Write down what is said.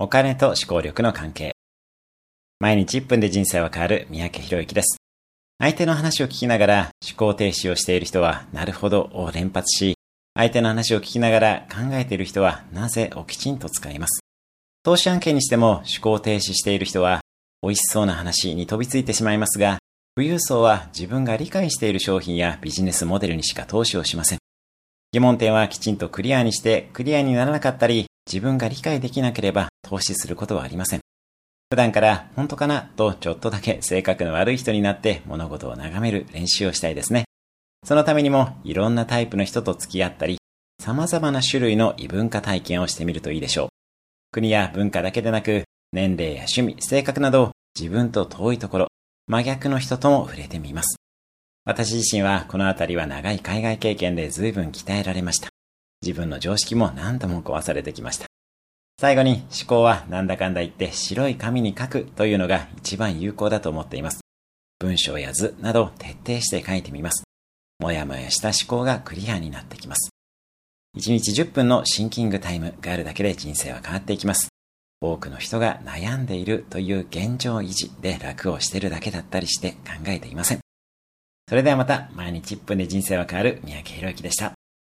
お金と思考力の関係。毎日1分で人生は変わる三宅博之です。相手の話を聞きながら思考停止をしている人は、なるほどを連発し、相手の話を聞きながら考えている人は、なぜをきちんと使います。投資案件にしても思考停止している人は、美味しそうな話に飛びついてしまいますが、富裕層は自分が理解している商品やビジネスモデルにしか投資をしません。疑問点はきちんとクリアにして、クリアにならなかったり、自分が理解できなければ投資することはありません。普段から本当かな？とちょっとだけ性格の悪い人になって物事を眺める練習をしたいですね。そのためにもいろんなタイプの人と付き合ったり、様々な種類の異文化体験をしてみるといいでしょう。国や文化だけでなく、年齢や趣味、性格など自分と遠いところ、真逆の人とも触れてみます。私自身はこのあたりは長い海外経験で随分鍛えられました。自分の常識も何度も壊されてきました。最後に思考はなんだかんだ言って白い紙に書くというのが一番有効だと思っています。文章や図など徹底して書いてみます。もやもやした思考がクリアになってきます。1日10分のシンキングタイムがあるだけで人生は変わっていきます。多くの人が悩んでいるという現状維持で楽をしてるだけだったりして考えていません。それではまた毎日1分で人生は変わる三宅宏之でした。